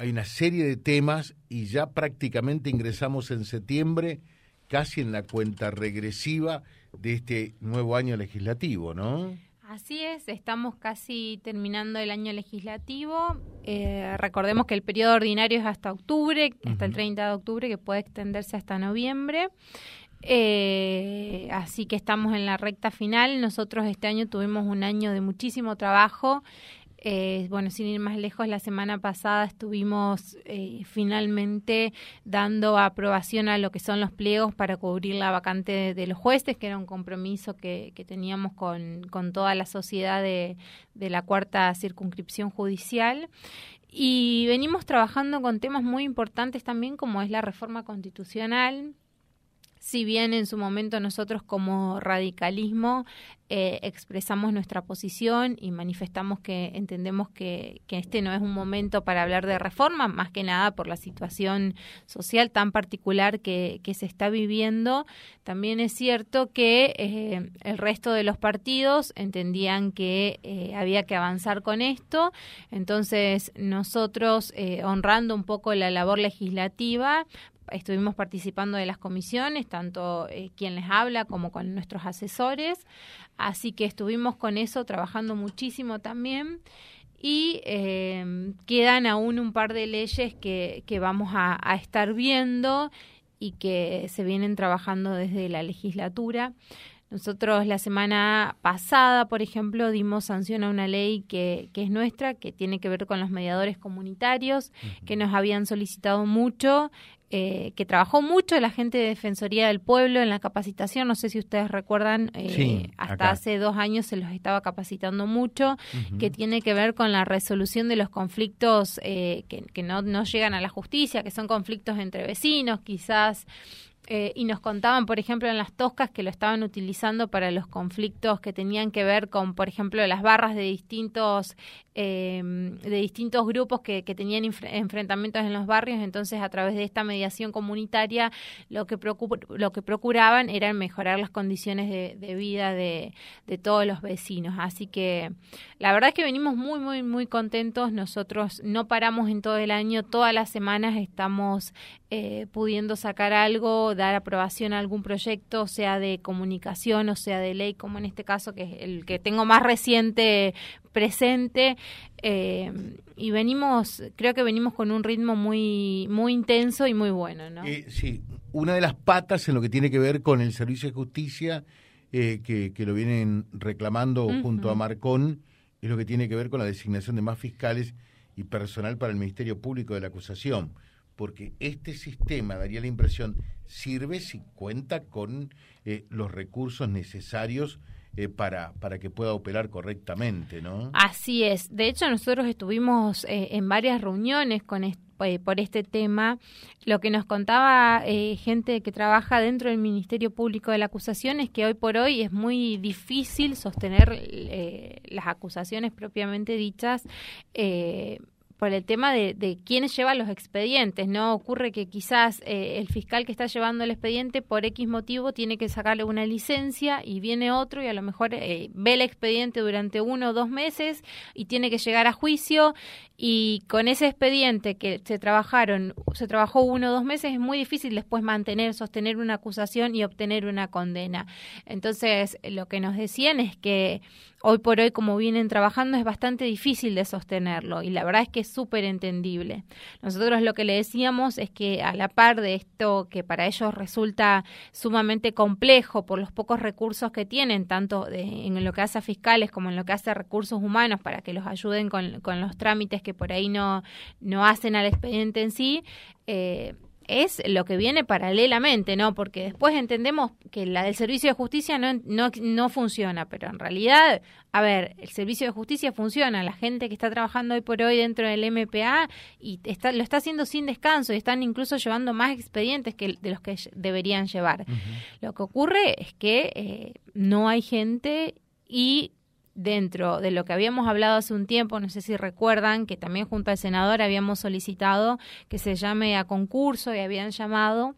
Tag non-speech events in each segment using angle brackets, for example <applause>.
hay una serie de temas y ya prácticamente ingresamos en septiembre casi en la cuenta regresiva de este nuevo año legislativo, ¿no? Así es, estamos casi terminando el año legislativo. Eh, recordemos que el periodo ordinario es hasta octubre, hasta el 30 de octubre, que puede extenderse hasta noviembre. Eh, así que estamos en la recta final. Nosotros este año tuvimos un año de muchísimo trabajo. Eh, bueno, sin ir más lejos, la semana pasada estuvimos eh, finalmente dando aprobación a lo que son los pliegos para cubrir la vacante de, los jueces, que era un compromiso que, teníamos con, con, toda la sociedad de, de la cuarta circunscripción judicial. Y venimos trabajando con temas muy importantes también, como es la reforma constitucional, si bien en su momento nosotros como radicalismo eh, expresamos nuestra posición y manifestamos que entendemos que, este no es un momento para hablar de reforma, más que nada por la situación social tan particular que, se está viviendo, también es cierto que eh, el resto de los partidos entendían que eh, había que avanzar con esto, entonces nosotros, honrando un poco la labor legislativa, estuvimos participando de las comisiones, tanto quien les habla como con nuestros asesores, así que estuvimos con eso trabajando muchísimo también y eh, quedan aún un par de leyes que, que vamos a, a, estar viendo y que se vienen trabajando desde la legislatura. Nosotros la semana pasada, por ejemplo, dimos sanción a una ley que, que es nuestra, que tiene que ver con los mediadores comunitarios, que nos habían solicitado mucho eh, que trabajó mucho la gente de Defensoría del Pueblo en la capacitación. No sé si ustedes recuerdan, eh, hasta hace dos años se los estaba capacitando mucho, que tiene que ver con la resolución de los conflictos eh, que, que no, no llegan a la justicia, que son conflictos entre vecinos, quizás eh, y nos contaban, por ejemplo, en las toscas que lo estaban utilizando para los conflictos que tenían que ver con, por ejemplo, las barras de distintos eh, de distintos grupos que, que tenían enfrentamientos en los barrios. Entonces, a través de esta mediación comunitaria, lo que lo que procuraban era mejorar las condiciones de, de vida de, de, todos los vecinos. Así que la verdad es que venimos muy, muy, muy contentos. Nosotros no paramos en todo el año, todas las semanas estamos eh, pudiendo sacar algo, dar aprobación a algún proyecto, sea de comunicación o sea de ley, como en este caso, que es el que tengo más reciente presente. Eh, y venimos, creo que venimos con un ritmo muy, muy intenso y muy bueno, ¿no? Eh, sí, una de las patas en lo que tiene que ver con el servicio de justicia, que, que, lo vienen reclamando junto a Marcón, es lo que tiene que ver con la designación de más fiscales y personal para el Ministerio Público de la Acusación porque este sistema, daría la impresión, sirve si cuenta con eh, los recursos necesarios eh, para, para que pueda operar correctamente, ¿no? Así es. De hecho, nosotros estuvimos eh, en varias reuniones con por este tema. Lo que nos contaba gente que trabaja dentro del Ministerio Público de la Acusación es que hoy por hoy es muy difícil sostener las acusaciones propiamente dichas por el tema de, de quiénes llevan los expedientes, ¿no? Ocurre que quizás eh, el fiscal que está llevando el expediente por X motivo tiene que sacarle una licencia y viene otro y a lo mejor eh, ve el expediente durante uno o dos meses y tiene que llegar a juicio y con ese expediente que se trabajaron, se trabajó uno o dos meses, es muy difícil después mantener, sostener una acusación y obtener una condena. Entonces, lo que nos decían es que hoy por hoy, como vienen trabajando, es bastante difícil de sostenerlo y la verdad es que es súper entendible. Nosotros lo que le decíamos es que a la par de esto que para ellos resulta sumamente complejo por los pocos recursos que tienen, tanto en lo que hace a fiscales como en lo que hace a recursos humanos para que los ayuden con, con los trámites que por ahí no, no hacen al expediente en sí, eh, es lo que viene paralelamente, ¿no? Porque después entendemos que la del servicio de justicia no, no, no funciona, pero en realidad, a ver, el servicio de justicia funciona, la gente que está trabajando hoy por hoy dentro del MPA y está, lo está haciendo sin descanso y están incluso llevando más expedientes que de los que deberían llevar. Lo que ocurre es que eh, no hay gente y dentro de lo que habíamos hablado hace un tiempo, no sé si recuerdan que también junto al senador habíamos solicitado que se llame a concurso y habían llamado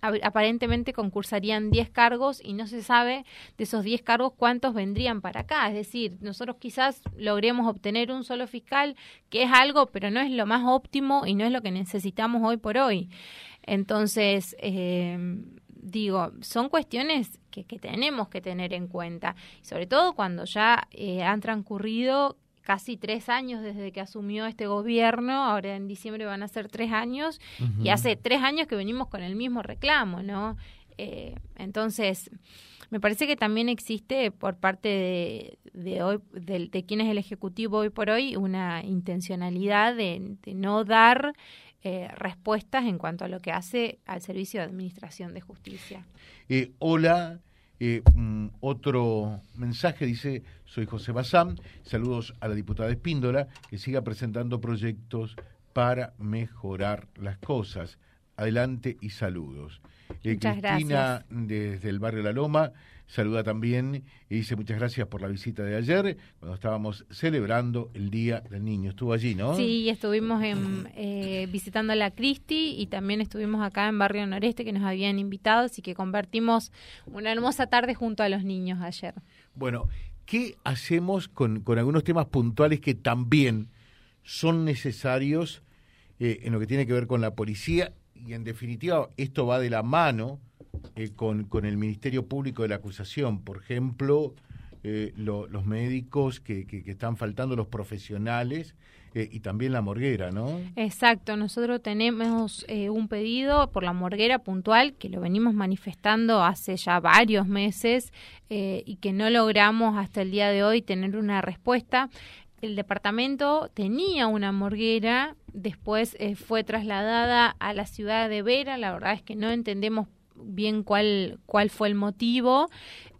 aparentemente concursarían 10 cargos y no se sabe de esos 10 cargos cuántos vendrían para acá. Es decir, nosotros quizás logremos obtener un solo fiscal, que es algo, pero no es lo más óptimo y no es lo que necesitamos hoy por hoy. Entonces, eh, digo, son cuestiones que, tenemos que tener en cuenta, sobre todo cuando ya eh, han transcurrido casi tres años desde que asumió este gobierno, ahora en diciembre van a ser tres años, y hace tres años que venimos con el mismo reclamo, ¿no? Eh, entonces, me parece que también existe por parte de, hoy, de, quién es el Ejecutivo hoy por hoy, una intencionalidad de, no dar eh, respuestas en cuanto a lo que hace al Servicio de Administración de Justicia. Eh, hola, eh, mm, otro mensaje dice, soy José Bazán, saludos a la diputada Espíndola, que siga presentando proyectos para mejorar las cosas. Adelante y saludos. Eh, Cristina desde el barrio La Loma saluda también y dice muchas gracias por la visita de ayer, cuando estábamos celebrando el Día del Niño. Estuvo allí, ¿no? Sí, estuvimos en, eh, visitando a la Cristi y también estuvimos acá en Barrio Noreste que nos habían invitado, así que convertimos una hermosa tarde junto a los niños ayer. Bueno, ¿qué hacemos con, con algunos temas puntuales que también son necesarios eh, en lo que tiene que ver con la policía? Y en definitiva, esto va de la mano eh, con, con, el Ministerio Público de la Acusación, por ejemplo, eh, los médicos que, que, están faltando, los profesionales eh, y también la morguera, ¿no? Exacto, nosotros tenemos un pedido por la morguera puntual que lo venimos manifestando hace ya varios meses y que no logramos hasta el día de hoy tener una respuesta. El departamento tenía una morguera, después fue trasladada a la ciudad de Vera, la verdad es que no entendemos bien cuál, cuál fue el motivo.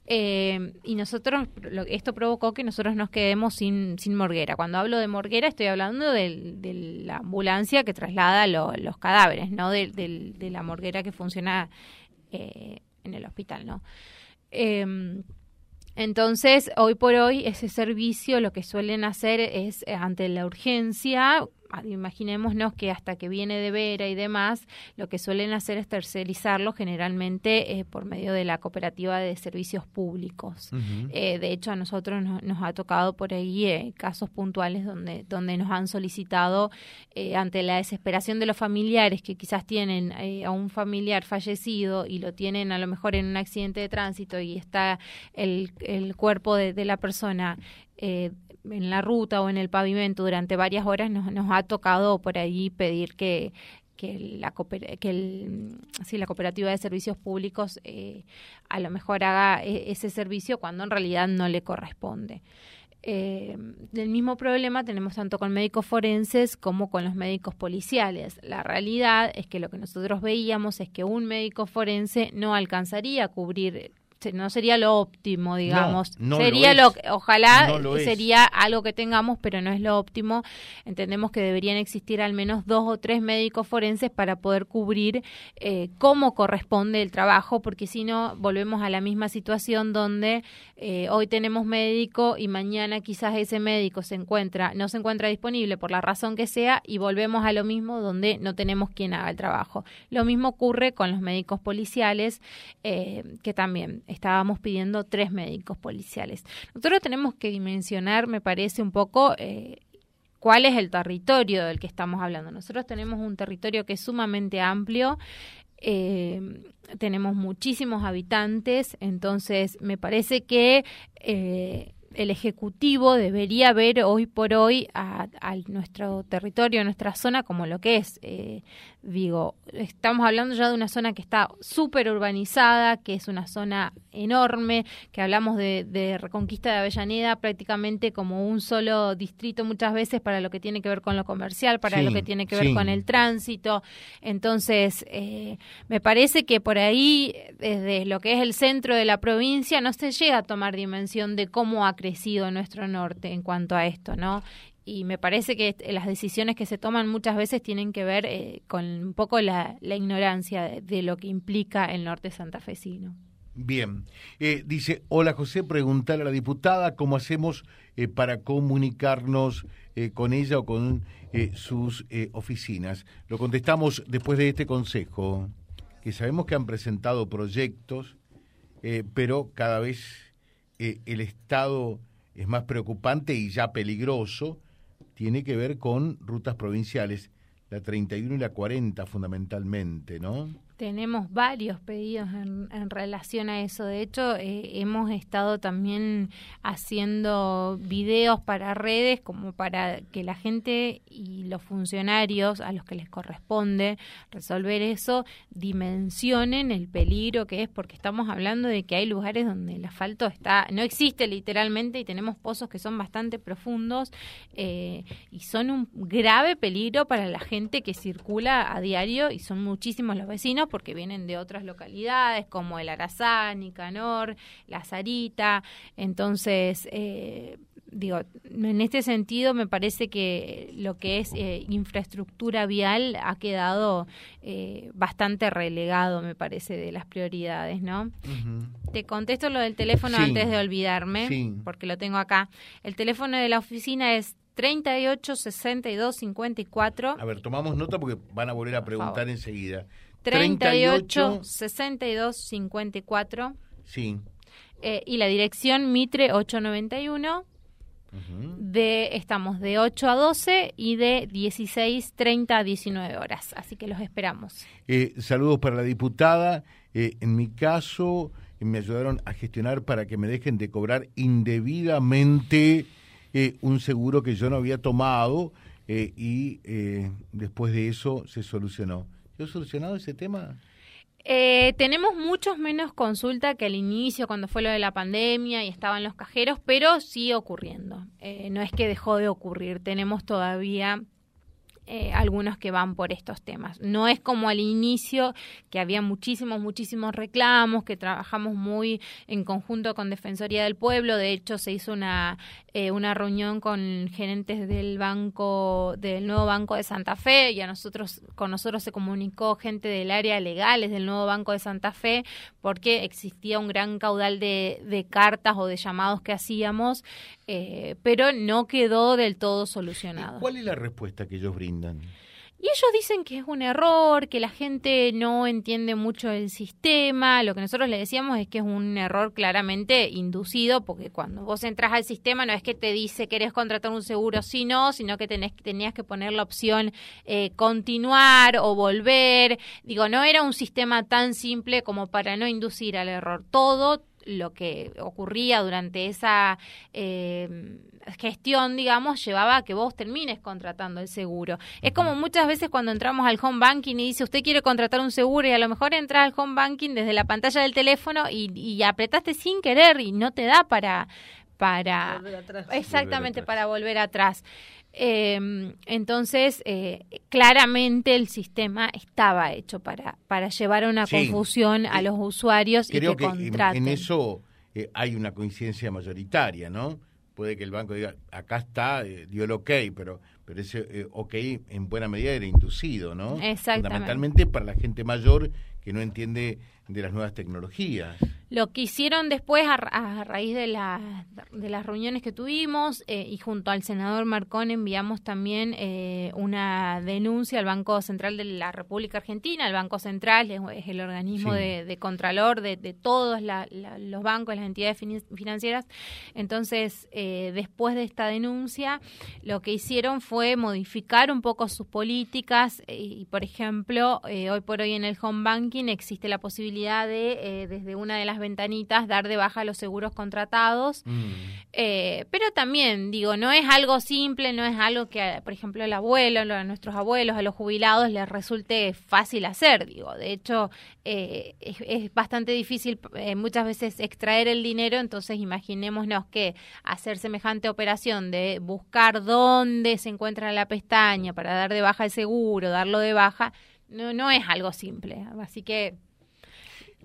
Eh, y nosotros, esto provocó que nosotros nos quedemos sin, sin morguera. Cuando hablo de morguera estoy hablando de, la ambulancia que traslada los cadáveres, no de, la morguera que funciona eh, en el hospital, ¿no? Em, entonces, hoy por hoy, ese servicio lo que suelen hacer es, ante la urgencia, imaginémonos que hasta que viene de Vera y demás, lo que suelen hacer es tercerizarlo generalmente eh, por medio de la cooperativa de servicios públicos. Eh, de hecho, a nosotros nos, ha tocado por ahí eh, casos puntuales donde, donde nos han solicitado ante la desesperación de los familiares que quizás tienen a un familiar fallecido y lo tienen a lo mejor en un accidente de tránsito y está el, el cuerpo de, de la persona eh, en la ruta o en el pavimento durante varias horas, nos, nos ha tocado por ahí pedir que, la, que el, sí, la cooperativa de servicios públicos eh, a lo mejor haga e, ese servicio cuando en realidad no le corresponde. Eh, el mismo problema tenemos tanto con médicos forenses como con los médicos policiales. La realidad es que lo que nosotros veíamos es que un médico forense no alcanzaría a cubrir no sería lo óptimo, digamos. sería lo, ojalá sería algo que tengamos, pero no es lo óptimo. Entendemos que deberían existir al menos dos o tres médicos forenses para poder cubrir eh, cómo corresponde el trabajo, porque si no volvemos a la misma situación donde eh, hoy tenemos médico y mañana quizás ese médico se encuentra no se encuentra disponible por la razón que sea y volvemos a lo mismo donde no tenemos quien haga el trabajo. Lo mismo ocurre con los médicos policiales eh, que también estábamos pidiendo tres médicos policiales. Nosotros tenemos que dimensionar, me parece, un poco eh, cuál es el territorio del que estamos hablando. Nosotros tenemos un territorio que es sumamente amplio. Eh, tenemos muchísimos habitantes, entonces me parece que eh, el Ejecutivo debería ver hoy por hoy a, nuestro territorio, a nuestra zona, como lo que es. Digo, estamos hablando ya de una zona que está súper urbanizada, que es una zona enorme, que hablamos de, Reconquista de Avellaneda prácticamente como un solo distrito muchas veces para lo que tiene que ver con lo comercial, para lo que tiene que ver con el tránsito. Entonces, eh, me parece que por ahí, desde lo que es el centro de la provincia, no se llega a tomar dimensión de cómo ha crecido nuestro norte en cuanto a esto, ¿no? Y me parece que las decisiones que se toman muchas veces tienen que ver eh, con un poco la, ignorancia de, lo que implica el norte santafesino. Bien, eh, dice, hola José, preguntar a la diputada cómo hacemos eh, para comunicarnos con ella o con sus oficinas. Lo contestamos después de este consejo. que sabemos que han presentado proyectos, eh, pero cada vez eh, el estado es más preocupante y ya peligroso, tiene que ver con rutas provinciales, la 31 y la 40 fundamentalmente, ¿no? Tenemos varios pedidos en, relación a eso. De hecho, eh, hemos estado también haciendo videos para redes como para que la gente y los funcionarios a los que les corresponde resolver eso dimensionen el peligro que es, porque estamos hablando de que hay lugares donde el asfalto está no existe literalmente y tenemos pozos que son bastante profundos eh, y son un grave peligro para la gente que circula a diario y son muchísimos los vecinos porque vienen de otras localidades como el Arazán, Nicanor, La Sarita. Entonces, eh, digo, en este sentido me parece que lo que es eh, infraestructura vial ha quedado eh, bastante relegado, me parece, de las prioridades, ¿no? Te contesto lo del teléfono antes de olvidarme, porque lo tengo acá. El teléfono de la oficina es 38 62 54. A ver, tomamos nota porque van a volver a preguntar enseguida. 38 62 54. Sí. Eh, y la dirección Mitre 891. De, estamos de 8 a 12 y de 16, 30 a 19 horas. Así que los esperamos. Eh, saludos para la diputada. Eh, en mi caso, me ayudaron a gestionar para que me dejen de cobrar indebidamente un seguro que yo no había tomado y después de eso se solucionó. ¿Yo solucionado ese tema? Eh, tenemos muchos menos consulta que al inicio, cuando fue lo de la pandemia y estaban los cajeros, pero sigue ocurriendo. Eh, no es que dejó de ocurrir, tenemos todavía eh, algunos que van por estos temas. No es como al inicio, que había muchísimos, muchísimos reclamos, que trabajamos muy en conjunto con Defensoría del Pueblo. De hecho, se hizo una, eh, una reunión con gerentes del banco, del nuevo Banco de Santa Fe, y a nosotros, con nosotros se comunicó gente del área legales del nuevo Banco de Santa Fe, porque existía un gran caudal de, de cartas o de llamados que hacíamos, eh, pero no quedó del todo solucionado. ¿Cuál es la respuesta que ellos brindan? Y ellos dicen que es un error, que la gente no entiende mucho el sistema. Lo que nosotros le decíamos es que es un error claramente inducido, porque cuando vos entras al sistema no es que te dice querés contratar un seguro sí no, sino que tenés, tenías que poner la opción eh, continuar o volver. Digo, no era un sistema tan simple como para no inducir al error. Todo lo que ocurría durante esa eh, gestión, digamos, llevaba a que vos termines contratando el seguro. Es como muchas veces cuando entramos al home banking y dice, usted quiere contratar un seguro y a lo mejor entras al home banking desde la pantalla del teléfono y, y apretaste sin querer y no te da para para exactamente para volver atrás. Eh, entonces, eh, claramente el sistema estaba hecho para, para llevar una confusión a los usuarios y que, que En, eso eh, hay una coincidencia mayoritaria, ¿no? Puede que el banco diga, acá está, eh, dio el ok, pero, pero ese ok en buena medida era inducido, ¿no? Exactamente. Fundamentalmente para la gente mayor que no entiende de las nuevas tecnologías. Lo que hicieron después, a, raíz de, la, de las reuniones que tuvimos eh, y junto al senador Marcón enviamos también eh, una denuncia al Banco Central de la República Argentina. El Banco Central es, el organismo de, contralor de, todos los bancos, las entidades financieras. Entonces, eh, después de esta denuncia, lo que hicieron fue modificar un poco sus políticas y, por ejemplo, hoy por hoy en el home banking existe la posibilidad de, desde una de las ventanitas dar de baja los seguros contratados. Mm. Eh, pero también, digo, no es algo simple, no es algo que, por ejemplo, el abuelo, a nuestros abuelos, a los jubilados les resulte fácil hacer. Digo, de hecho, eh, es, bastante difícil eh, muchas veces extraer el dinero, entonces imaginémonos que hacer semejante operación de buscar dónde se encuentra la pestaña para dar de baja el seguro, darlo de baja, no, no es algo simple. Así que...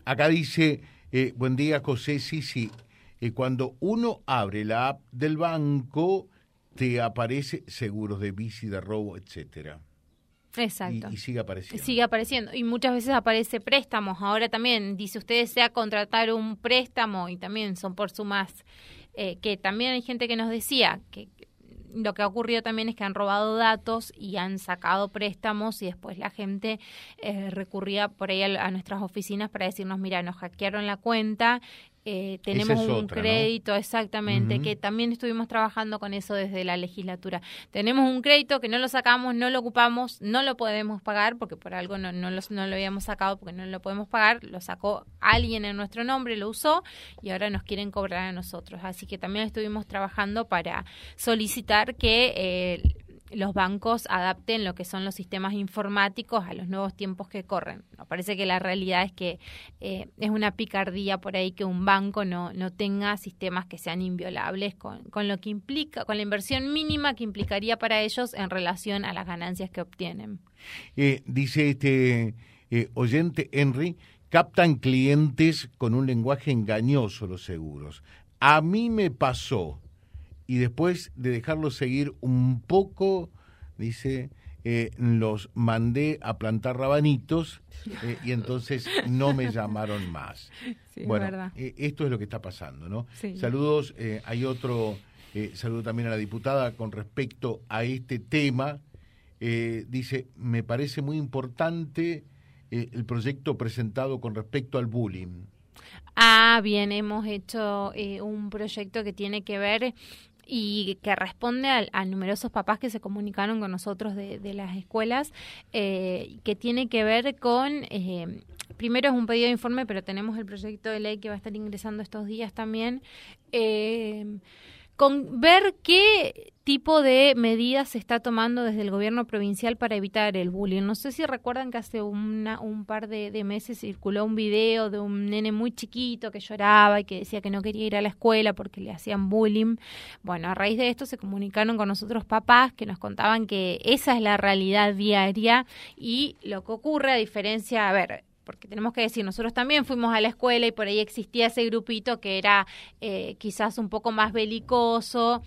Acá dice eh, buen día, José. Sí, sí. Eh, cuando uno abre la app del banco, te aparece seguros de bici, de robo, etcétera. Exacto. Y, sigue apareciendo. Sigue apareciendo. Y muchas veces aparece préstamos. Ahora también dice usted desea contratar un préstamo y también son por sumas. Eh, que también hay gente que nos decía que lo que ha ocurrido también es que han robado datos y han sacado préstamos y después la gente eh, recurría por ahí a, nuestras oficinas para decirnos, mira, nos hackearon la cuenta, eh, tenemos un crédito, exactamente, que también estuvimos trabajando con eso desde la legislatura. Tenemos un crédito que no lo sacamos, no lo ocupamos, no lo podemos pagar porque por algo no, no, lo, no lo habíamos sacado porque no lo podemos pagar, lo sacó alguien en nuestro nombre, lo usó y ahora nos quieren cobrar a nosotros. Así que también estuvimos trabajando para solicitar que eh, los bancos adapten lo que son los sistemas informáticos a los nuevos tiempos que corren. Me parece que la realidad es que eh, es una picardía por ahí que un banco no, no tenga sistemas que sean inviolables con, con lo que implica, con la inversión mínima que implicaría para ellos en relación a las ganancias que obtienen. Eh, dice este eh, oyente Henry, captan clientes con un lenguaje engañoso los seguros. A mí me pasó y después de dejarlos seguir un poco, dice, eh, los mandé a plantar rabanitos eh, y entonces no me llamaron más. <laughs> bueno, eh, esto es lo que está pasando, ¿no? Saludos, hay otro saludo también a la diputada con respecto a este tema. dice, me parece muy importante el proyecto presentado con respecto al bullying. Ah, bien, hemos hecho un proyecto que tiene que ver y que responde a, numerosos papás que se comunicaron con nosotros de, las escuelas, eh, que tiene que ver con, eh, primero es un pedido de informe, pero tenemos el proyecto de ley que va a estar ingresando estos días también. Eh, con ver qué tipo de medidas se está tomando desde el gobierno provincial para evitar el bullying. No sé si recuerdan que hace una, un par de, meses circuló un video de un nene muy chiquito que lloraba y que decía que no quería ir a la escuela porque le hacían bullying. Bueno, a raíz de esto se comunicaron con nosotros papás que nos contaban que esa es la realidad diaria y lo que ocurre a diferencia, a ver, porque tenemos que decir, nosotros también fuimos a la escuela y por ahí existía ese grupito que era eh, quizás un poco más belicoso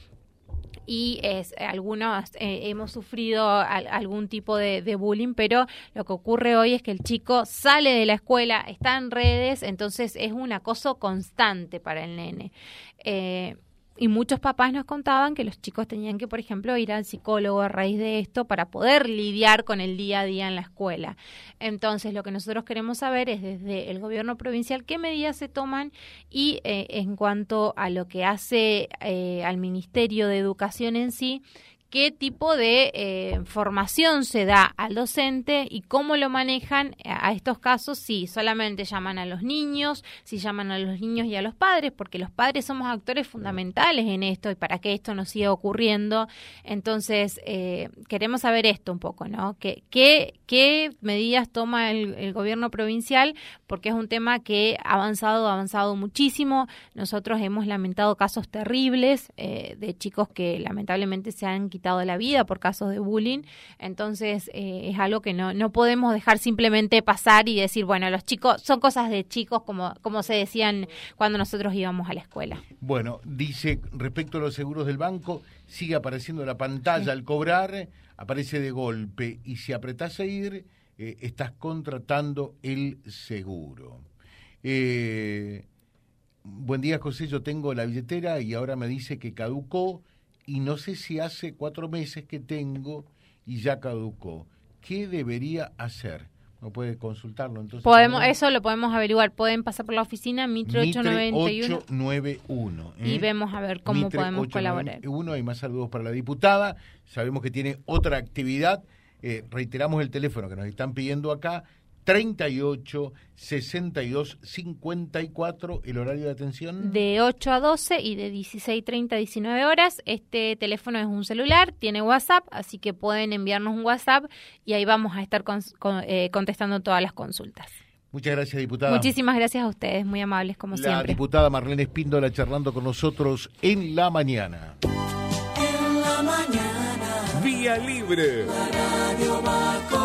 y es, algunos eh, hemos sufrido algún tipo de, bullying, pero lo que ocurre hoy es que el chico sale de la escuela, está en redes, entonces es un acoso constante para el nene. Eh, y muchos papás nos contaban que los chicos tenían que, por ejemplo, ir al psicólogo a raíz de esto para poder lidiar con el día a día en la escuela. Entonces, lo que nosotros queremos saber es desde el gobierno provincial qué medidas se toman y eh, en cuanto a lo que hace eh, al Ministerio de Educación en sí, qué tipo de eh, formación se da al docente y cómo lo manejan a estos casos, si solamente llaman a los niños, si llaman a los niños y a los padres, porque los padres somos actores fundamentales en esto y para que esto no siga ocurriendo. Entonces, eh, queremos saber esto un poco, ¿no? ¿Qué, qué, qué medidas toma el, gobierno provincial? Porque es un tema que ha avanzado, ha avanzado muchísimo. Nosotros hemos lamentado casos terribles eh, de chicos que lamentablemente se han quitado de la vida por casos de bullying. Entonces eh, es algo que no, no podemos dejar simplemente pasar y decir, bueno, los chicos son cosas de chicos como, como se decían cuando nosotros íbamos a la escuela. Bueno, dice respecto a los seguros del banco, sigue apareciendo la pantalla al cobrar, aparece de golpe y si apretás a ir, eh, estás contratando el seguro. Eh, buen día, José. Yo tengo la billetera y ahora me dice que caducó y no sé si hace cuatro meses que tengo y ya caducó. ¿Qué debería hacer? No puede consultarlo. Entonces, podemos, eso lo podemos averiguar. Pueden pasar por la oficina Mitre 891. 891 Y ¿eh? vemos a ver cómo podemos colaborar. Uno, hay más saludos para la diputada. Sabemos que tiene otra actividad. Eh, reiteramos el teléfono que nos están pidiendo acá, 38 62 54 el horario de atención de 8 a 12 y de 16 30 a 19 horas este teléfono es un celular tiene WhatsApp así que pueden enviarnos un WhatsApp y ahí vamos a estar eh, contestando todas las consultas Muchas gracias, diputada. Muchísimas gracias a ustedes, muy amables como siempre. La diputada Marlene Espíndola charlando con nosotros en la mañana. En la mañana. Vía Libre. La radio va con